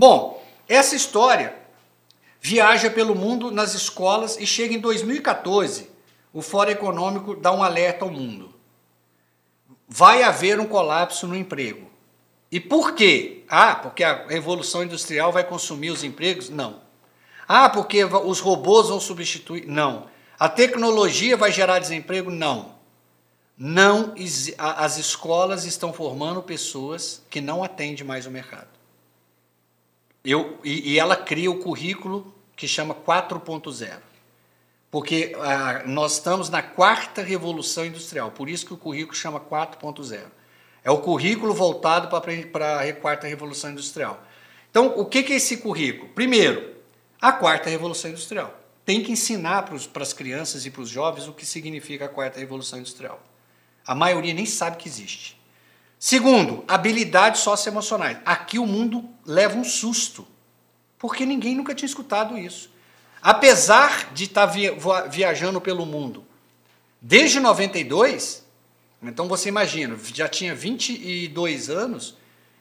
Bom, essa história viaja pelo mundo nas escolas e chega em 2014. O Fórum Econômico dá um alerta ao mundo. Vai haver um colapso no emprego. E por quê? Ah, porque a revolução industrial vai consumir os empregos? Não. Ah, porque os robôs vão substituir? Não. A tecnologia vai gerar desemprego? Não. Não, as escolas estão formando pessoas que não atendem mais o mercado. Eu, e, e ela cria o currículo que chama 4.0. Porque ah, nós estamos na quarta revolução industrial, por isso que o currículo chama 4.0. É o currículo voltado para a quarta revolução industrial. Então, o que, que é esse currículo? Primeiro, a quarta revolução industrial. Tem que ensinar para as crianças e para os jovens o que significa a quarta revolução industrial. A maioria nem sabe que existe. Segundo, habilidades socioemocionais. Aqui o mundo leva um susto, porque ninguém nunca tinha escutado isso. Apesar de estar tá viajando pelo mundo desde 92, então você imagina, já tinha 22 anos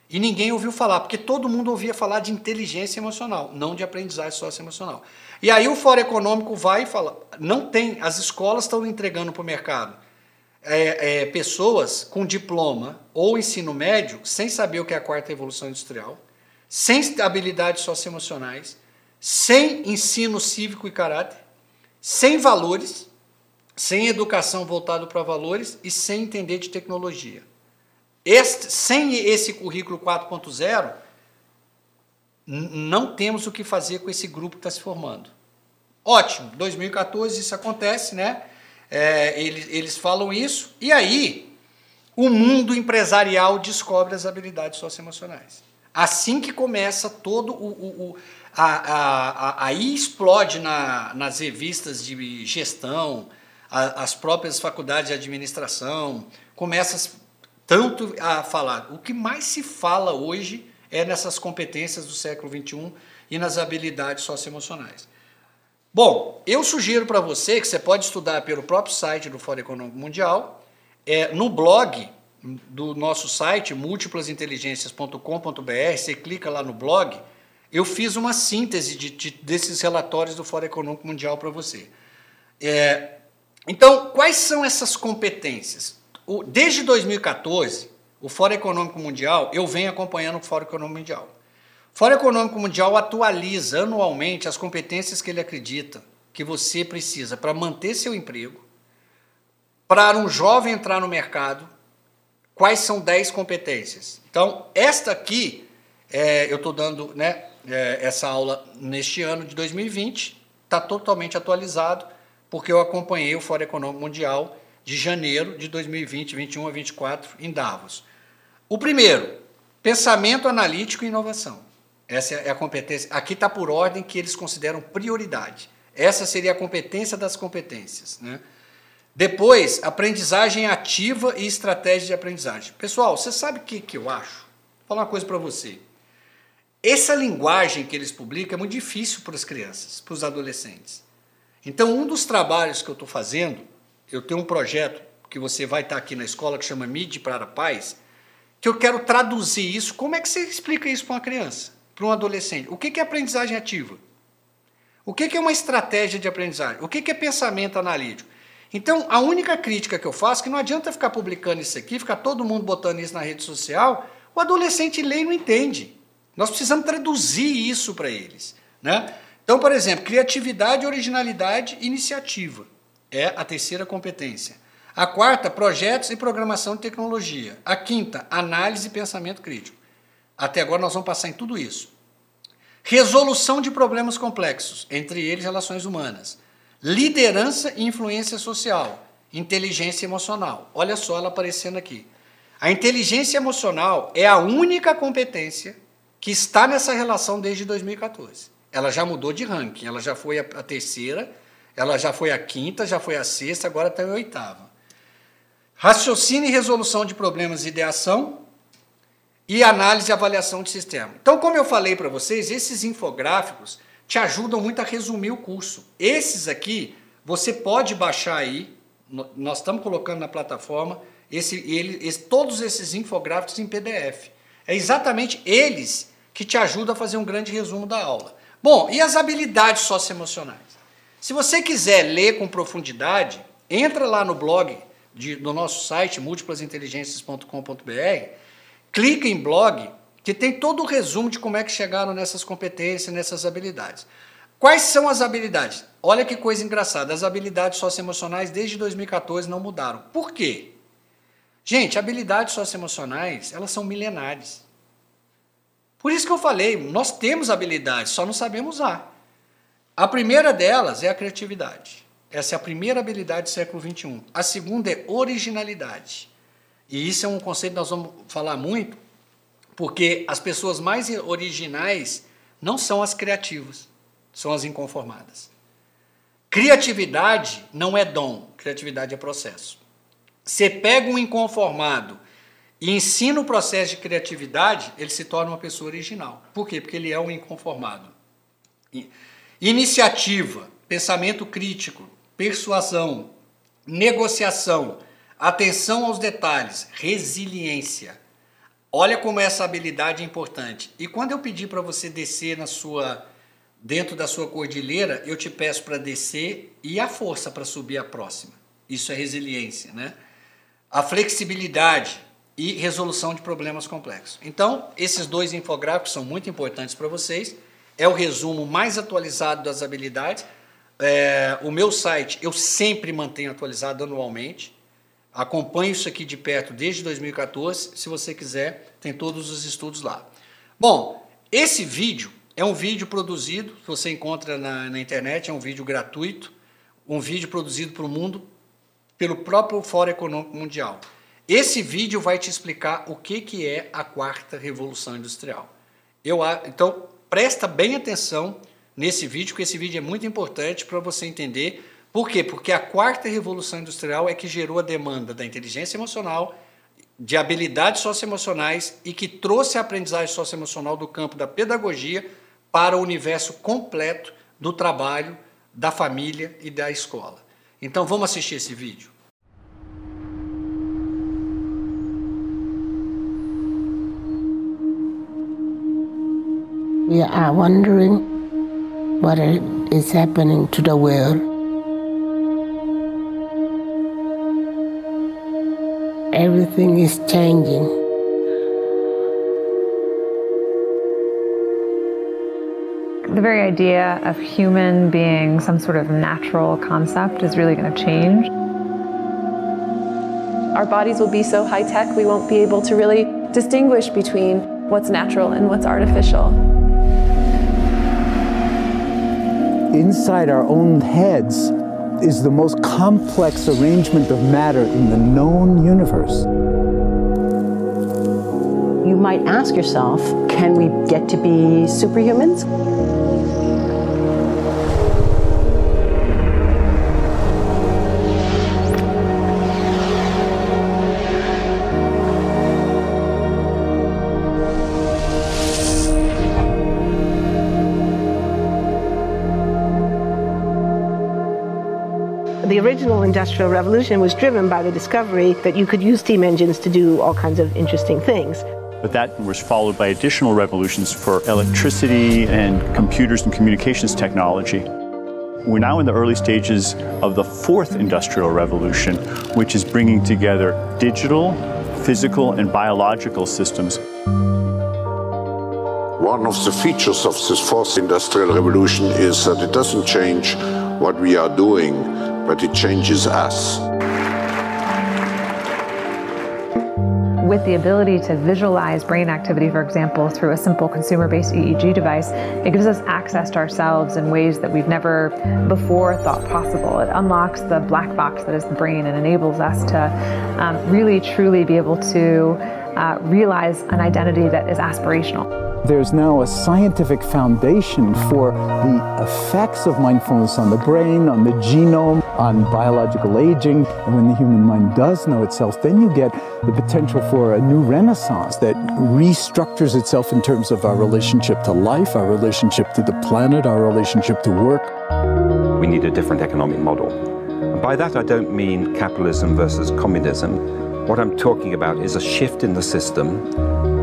e ninguém ouviu falar, porque todo mundo ouvia falar de inteligência emocional, não de aprendizagem socioemocional. E aí o Fórum Econômico vai e fala: não tem, as escolas estão entregando para o mercado é, é, pessoas com diploma ou ensino médio sem saber o que é a quarta revolução industrial, sem habilidades socioemocionais, sem ensino cívico e caráter, sem valores, sem educação voltada para valores e sem entender de tecnologia. Este, sem esse currículo 4.0, não temos o que fazer com esse grupo que está se formando. Ótimo, 2014 isso acontece, né? É, eles, eles falam isso, e aí o mundo empresarial descobre as habilidades socioemocionais. Assim que começa todo o. o, o a, a, a, aí explode na, nas revistas de gestão, as próprias faculdades de administração, começa tanto a falar. O que mais se fala hoje é nessas competências do século XXI e nas habilidades socioemocionais. Bom, eu sugiro para você que você pode estudar pelo próprio site do Fórum Econômico Mundial, é, no blog do nosso site, múltiplasinteligências.com.br, você clica lá no blog, eu fiz uma síntese de, de, desses relatórios do Fórum Econômico Mundial para você. É, então, quais são essas competências? O, desde 2014, o Fórum Econômico Mundial, eu venho acompanhando o Fórum Econômico Mundial. Fórum Econômico Mundial atualiza anualmente as competências que ele acredita que você precisa para manter seu emprego, para um jovem entrar no mercado, quais são 10 competências. Então, esta aqui, é, eu estou dando né, é, essa aula neste ano de 2020, está totalmente atualizado, porque eu acompanhei o Fórum Econômico Mundial de janeiro de 2020, 21 a 24, em Davos. O primeiro, pensamento analítico e inovação. Essa é a competência. Aqui está por ordem que eles consideram prioridade. Essa seria a competência das competências. Né? Depois, aprendizagem ativa e estratégia de aprendizagem. Pessoal, você sabe o que, que eu acho? Vou falar uma coisa para você. Essa linguagem que eles publicam é muito difícil para as crianças, para os adolescentes. Então, um dos trabalhos que eu estou fazendo, eu tenho um projeto que você vai estar aqui na escola que chama MID para a Paz, que eu quero traduzir isso. Como é que você explica isso para uma criança? Para um adolescente. O que é aprendizagem ativa? O que é uma estratégia de aprendizagem? O que é pensamento analítico? Então, a única crítica que eu faço é que não adianta ficar publicando isso aqui, ficar todo mundo botando isso na rede social, o adolescente lê e não entende. Nós precisamos traduzir isso para eles. Né? Então, por exemplo, criatividade, originalidade, iniciativa é a terceira competência. A quarta, projetos e programação de tecnologia. A quinta, análise e pensamento crítico. Até agora nós vamos passar em tudo isso. Resolução de problemas complexos, entre eles relações humanas. Liderança e influência social. Inteligência emocional. Olha só ela aparecendo aqui. A inteligência emocional é a única competência que está nessa relação desde 2014. Ela já mudou de ranking, ela já foi a terceira, ela já foi a quinta, já foi a sexta, agora está em oitava. Raciocínio e resolução de problemas e ideação, e análise e avaliação de sistema. Então, como eu falei para vocês, esses infográficos te ajudam muito a resumir o curso. Esses aqui você pode baixar aí, nós estamos colocando na plataforma esse, ele, esse, todos esses infográficos em PDF. É exatamente eles que te ajuda a fazer um grande resumo da aula. Bom, e as habilidades socioemocionais? Se você quiser ler com profundidade, entra lá no blog de, do nosso site, múltiplasinteligências.com.br, clica em blog, que tem todo o resumo de como é que chegaram nessas competências, nessas habilidades. Quais são as habilidades? Olha que coisa engraçada, as habilidades socioemocionais desde 2014 não mudaram. Por quê? Gente, habilidades socioemocionais, elas são milenares. Por isso que eu falei, nós temos habilidades, só não sabemos usar. A primeira delas é a criatividade. Essa é a primeira habilidade do século XXI. A segunda é originalidade. E isso é um conceito que nós vamos falar muito, porque as pessoas mais originais não são as criativas, são as inconformadas. Criatividade não é dom, criatividade é processo. Você pega um inconformado e ensina o processo de criatividade, ele se torna uma pessoa original. Por quê? Porque ele é um inconformado. Iniciativa, pensamento crítico, persuasão, negociação, atenção aos detalhes, resiliência. Olha como essa habilidade é importante. E quando eu pedir para você descer na sua dentro da sua cordilheira, eu te peço para descer e a força para subir a próxima. Isso é resiliência, né? A flexibilidade, e resolução de problemas complexos. Então, esses dois infográficos são muito importantes para vocês. É o resumo mais atualizado das habilidades. É, o meu site eu sempre mantenho atualizado anualmente. Acompanho isso aqui de perto desde 2014. Se você quiser, tem todos os estudos lá. Bom, esse vídeo é um vídeo produzido, você encontra na, na internet, é um vídeo gratuito, um vídeo produzido para o mundo pelo próprio Fórum Econômico Mundial. Esse vídeo vai te explicar o que, que é a quarta revolução industrial. Eu, então, presta bem atenção nesse vídeo, porque esse vídeo é muito importante para você entender. Por quê? Porque a quarta revolução industrial é que gerou a demanda da inteligência emocional, de habilidades socioemocionais e que trouxe a aprendizagem socioemocional do campo da pedagogia para o universo completo do trabalho, da família e da escola. Então vamos assistir esse vídeo. We are wondering what is happening to the world. Everything is changing. The very idea of human being some sort of natural concept is really going to change. Our bodies will be so high tech, we won't be able to really distinguish between what's natural and what's artificial. inside our own heads is the most complex arrangement of matter in the known universe. You might ask yourself, can we get to be superhumans? Industrial Revolution was driven by the discovery that you could use steam engines to do all kinds of interesting things. But that was followed by additional revolutions for electricity and computers and communications technology. We're now in the early stages of the fourth industrial revolution, which is bringing together digital, physical, and biological systems. One of the features of this fourth industrial revolution is that it doesn't change what we are doing, but it changes us. With the ability to visualize brain activity, for example, through a simple consumer based EEG device, it gives us access to ourselves in ways that we've never before thought possible. It unlocks the black box that is the brain and enables us to um, really truly be able to uh, realize an identity that is aspirational. There's now a scientific foundation for the effects of mindfulness on the brain, on the genome, on biological aging. And when the human mind does know itself, then you get the potential for a new renaissance that restructures itself in terms of our relationship to life, our relationship to the planet, our relationship to work. We need a different economic model. And by that, I don't mean capitalism versus communism. What I'm talking about is a shift in the system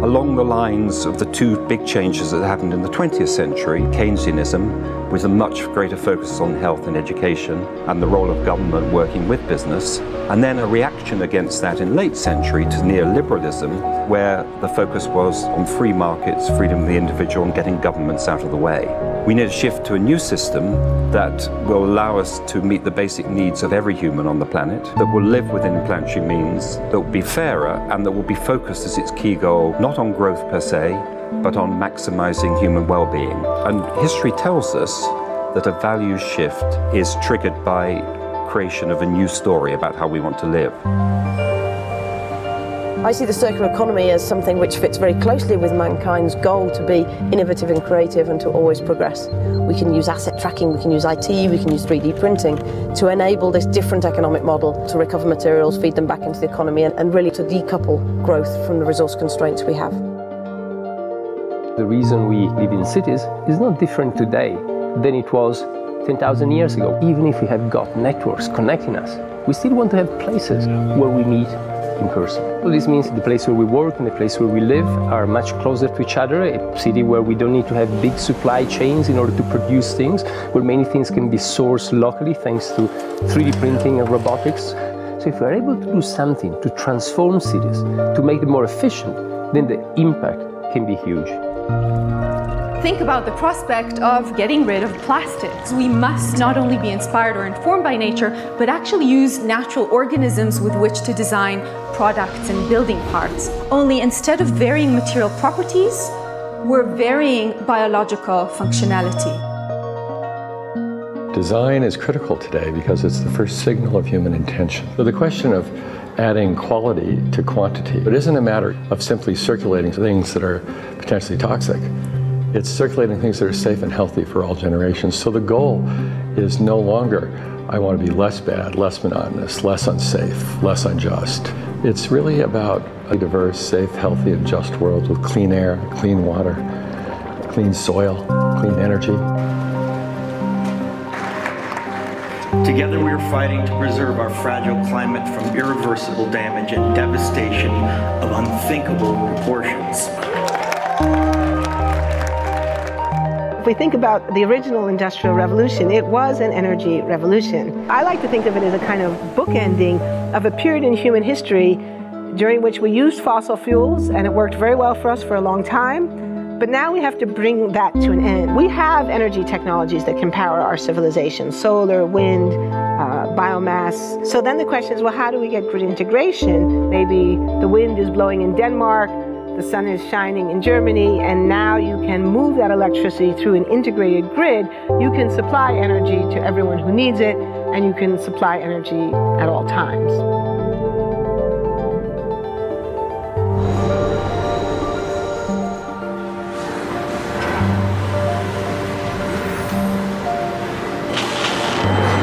along the lines of the two big changes that happened in the 20th century Keynesianism, with a much greater focus on health and education, and the role of government working with business, and then a reaction against that in late century to neoliberalism, where the focus was on free markets, freedom of the individual, and getting governments out of the way. We need a shift to a new system that will allow us to meet the basic needs of every human on the planet, that will live within planetary means, that will be fairer, and that will be focused as its key goal not on growth per se, but on maximizing human well being. And history tells us that a value shift is triggered by creation of a new story about how we want to live. I see the circular economy as something which fits very closely with mankind's goal to be innovative and creative and to always progress. We can use asset tracking, we can use IT, we can use 3D printing to enable this different economic model to recover materials, feed them back into the economy, and, and really to decouple growth from the resource constraints we have. The reason we live in cities is not different today than it was 10,000 years ago. Even if we have got networks connecting us, we still want to have places where we meet in person. So this means the place where we work and the place where we live are much closer to each other, a city where we don't need to have big supply chains in order to produce things, where many things can be sourced locally thanks to 3D printing and robotics. So if we're able to do something to transform cities, to make them more efficient, then the impact can be huge. Think about the prospect of getting rid of plastics. We must not only be inspired or informed by nature, but actually use natural organisms with which to design products and building parts. Only instead of varying material properties, we're varying biological functionality. Design is critical today because it's the first signal of human intention. So the question of adding quality to quantity, it isn't a matter of simply circulating things that are potentially toxic. It's circulating things that are safe and healthy for all generations. So the goal is no longer, I want to be less bad, less monotonous, less unsafe, less unjust. It's really about a diverse, safe, healthy, and just world with clean air, clean water, clean soil, clean energy. Together we are fighting to preserve our fragile climate from irreversible damage and devastation of unthinkable proportions. If we think about the original Industrial Revolution, it was an energy revolution. I like to think of it as a kind of bookending of a period in human history during which we used fossil fuels and it worked very well for us for a long time. But now we have to bring that to an end. We have energy technologies that can power our civilization solar, wind, uh, biomass. So then the question is well, how do we get grid integration? Maybe the wind is blowing in Denmark, the sun is shining in Germany, and now you can move that electricity through an integrated grid. You can supply energy to everyone who needs it, and you can supply energy at all times.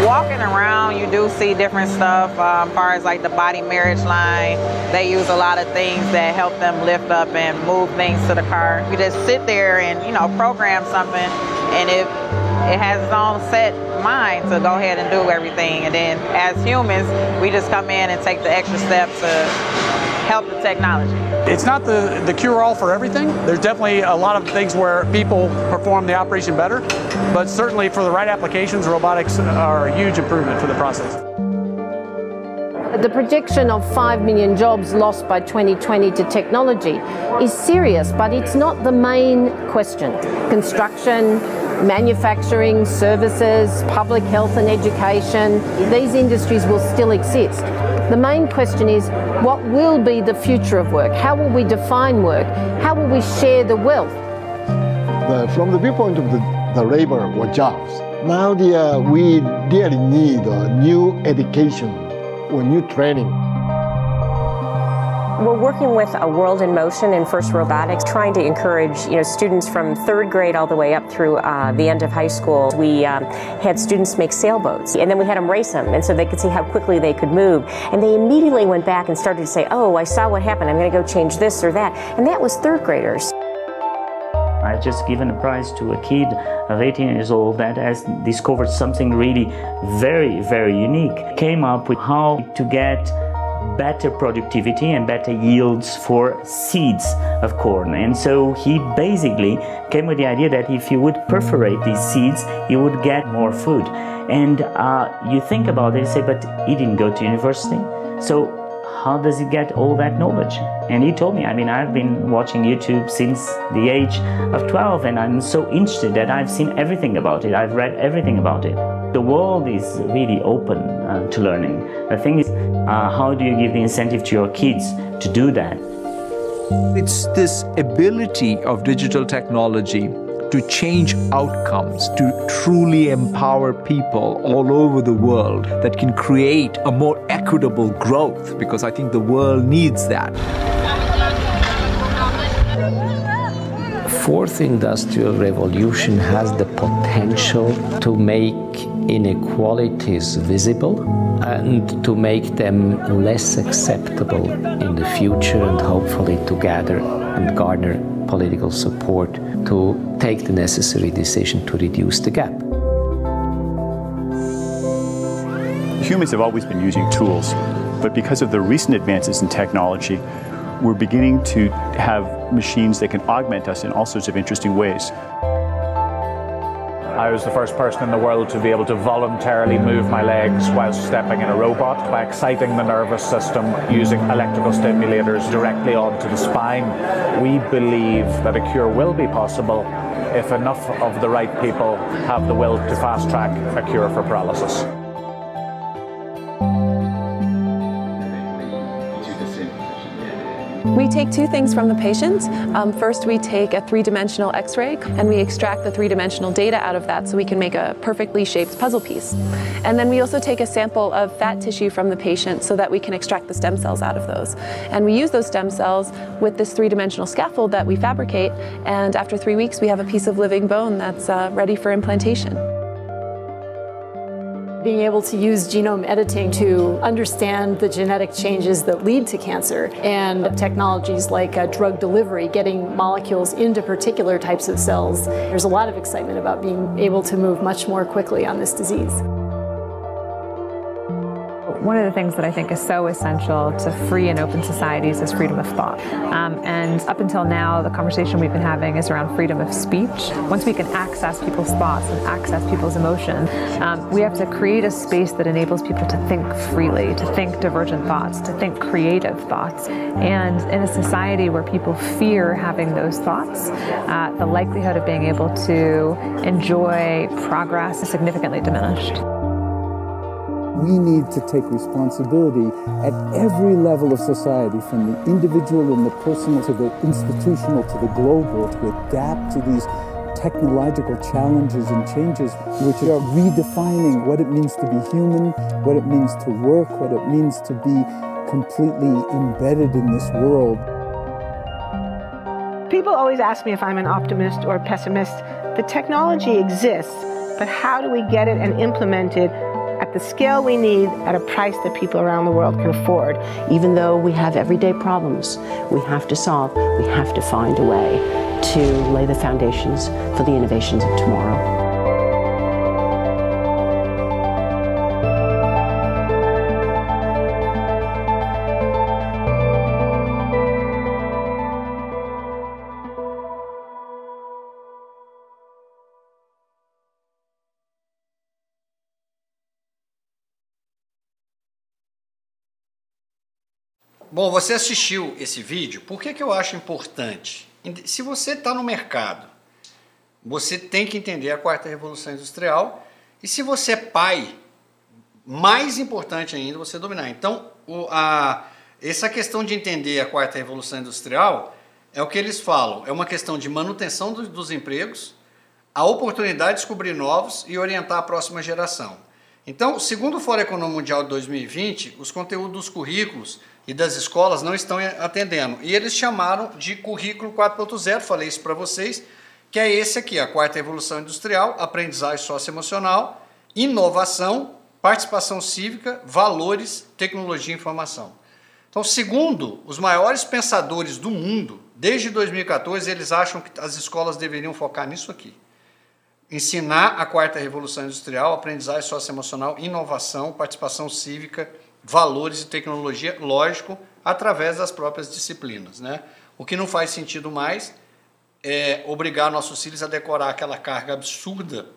walking around, you do see different stuff. Um, as far as like the body marriage line, they use a lot of things that help them lift up and move things to the car. You just sit there and you know program something, and if it has its own set mind to go ahead and do everything, and then as humans, we just come in and take the extra steps to help the technology. It's not the, the cure-all for everything. There's definitely a lot of things where people perform the operation better, but certainly for the right applications, robotics are a huge improvement for the process. The projection of 5 million jobs lost by 2020 to technology is serious, but it's not the main question. Construction, manufacturing, services, public health and education, these industries will still exist. The main question is what will be the future of work? How will we define work? How will we share the wealth? The, from the viewpoint of the, the labor or jobs, now the, uh, we really need a new education or new training. We're working with a World in Motion and First Robotics, trying to encourage you know students from third grade all the way up through uh, the end of high school. We um, had students make sailboats, and then we had them race them, and so they could see how quickly they could move. And they immediately went back and started to say, "Oh, I saw what happened. I'm going to go change this or that." And that was third graders. I just given a prize to a kid of 18 years old that has discovered something really very, very unique. Came up with how to get better productivity and better yields for seeds of corn. And so he basically came with the idea that if you would perforate these seeds, you would get more food. And uh, you think about it and say, but he didn't go to university. So how does he get all that knowledge? And he told me, I mean, I've been watching YouTube since the age of 12, and I'm so interested that I've seen everything about it. I've read everything about it. The world is really open uh, to learning. The thing is, uh, how do you give the incentive to your kids to do that? It's this ability of digital technology to change outcomes, to truly empower people all over the world that can create a more equitable growth, because I think the world needs that. Fourth industrial revolution has the potential to make inequalities visible and to make them less acceptable in the future and hopefully to gather and garner political support to take the necessary decision to reduce the gap. Humans have always been using tools, but because of the recent advances in technology, we're beginning to have machines that can augment us in all sorts of interesting ways. I was the first person in the world to be able to voluntarily move my legs while stepping in a robot by exciting the nervous system using electrical stimulators directly onto the spine. We believe that a cure will be possible if enough of the right people have the will to fast track a cure for paralysis. We take two things from the patient. Um, first, we take a three-dimensional x-ray and we extract the three-dimensional data out of that so we can make a perfectly shaped puzzle piece. And then we also take a sample of fat tissue from the patient so that we can extract the stem cells out of those. And we use those stem cells with this three-dimensional scaffold that we fabricate and after three weeks we have a piece of living bone that's uh, ready for implantation being able to use genome editing to understand the genetic changes that lead to cancer and technologies like uh, drug delivery, getting molecules into particular types of cells. There's a lot of excitement about being able to move much more quickly on this disease. One of the things that I think is so essential to free and open societies is freedom of thought. Um, and up until now, the conversation we've been having is around freedom of speech. Once we can access people's thoughts and access people's emotions, um, we have to create a space that enables people to think freely, to think divergent thoughts, to think creative thoughts. And in a society where people fear having those thoughts, uh, the likelihood of being able to enjoy progress is significantly diminished we need to take responsibility at every level of society, from the individual and the personal to the institutional to the global, to adapt to these technological challenges and changes which are redefining what it means to be human, what it means to work, what it means to be completely embedded in this world. People always ask me if I'm an optimist or a pessimist. The technology exists, but how do we get it and implement it at the scale we need at a price that people around the world can afford. Even though we have everyday problems we have to solve, we have to find a way to lay the foundations for the innovations of tomorrow. Bom, você assistiu esse vídeo, por que, que eu acho importante? Se você está no mercado, você tem que entender a quarta revolução industrial, e se você é pai, mais importante ainda você dominar. Então, o, a, essa questão de entender a quarta revolução industrial é o que eles falam, é uma questão de manutenção do, dos empregos, a oportunidade de descobrir novos e orientar a próxima geração. Então, segundo o Fórum Econômico Mundial de 2020, os conteúdos dos currículos e das escolas não estão atendendo. E eles chamaram de currículo 4.0, falei isso para vocês, que é esse aqui, a quarta evolução industrial, aprendizagem socioemocional, inovação, participação cívica, valores, tecnologia e informação. Então, segundo os maiores pensadores do mundo, desde 2014, eles acham que as escolas deveriam focar nisso aqui. Ensinar a quarta revolução industrial, aprendizagem socioemocional, inovação, participação cívica, valores e tecnologia, lógico, através das próprias disciplinas. Né? O que não faz sentido mais é obrigar nossos filhos a decorar aquela carga absurda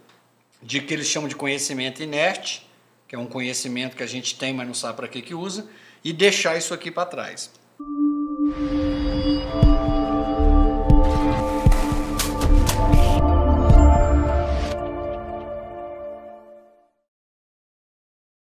de que eles chamam de conhecimento inerte, que é um conhecimento que a gente tem, mas não sabe para que, que usa, e deixar isso aqui para trás.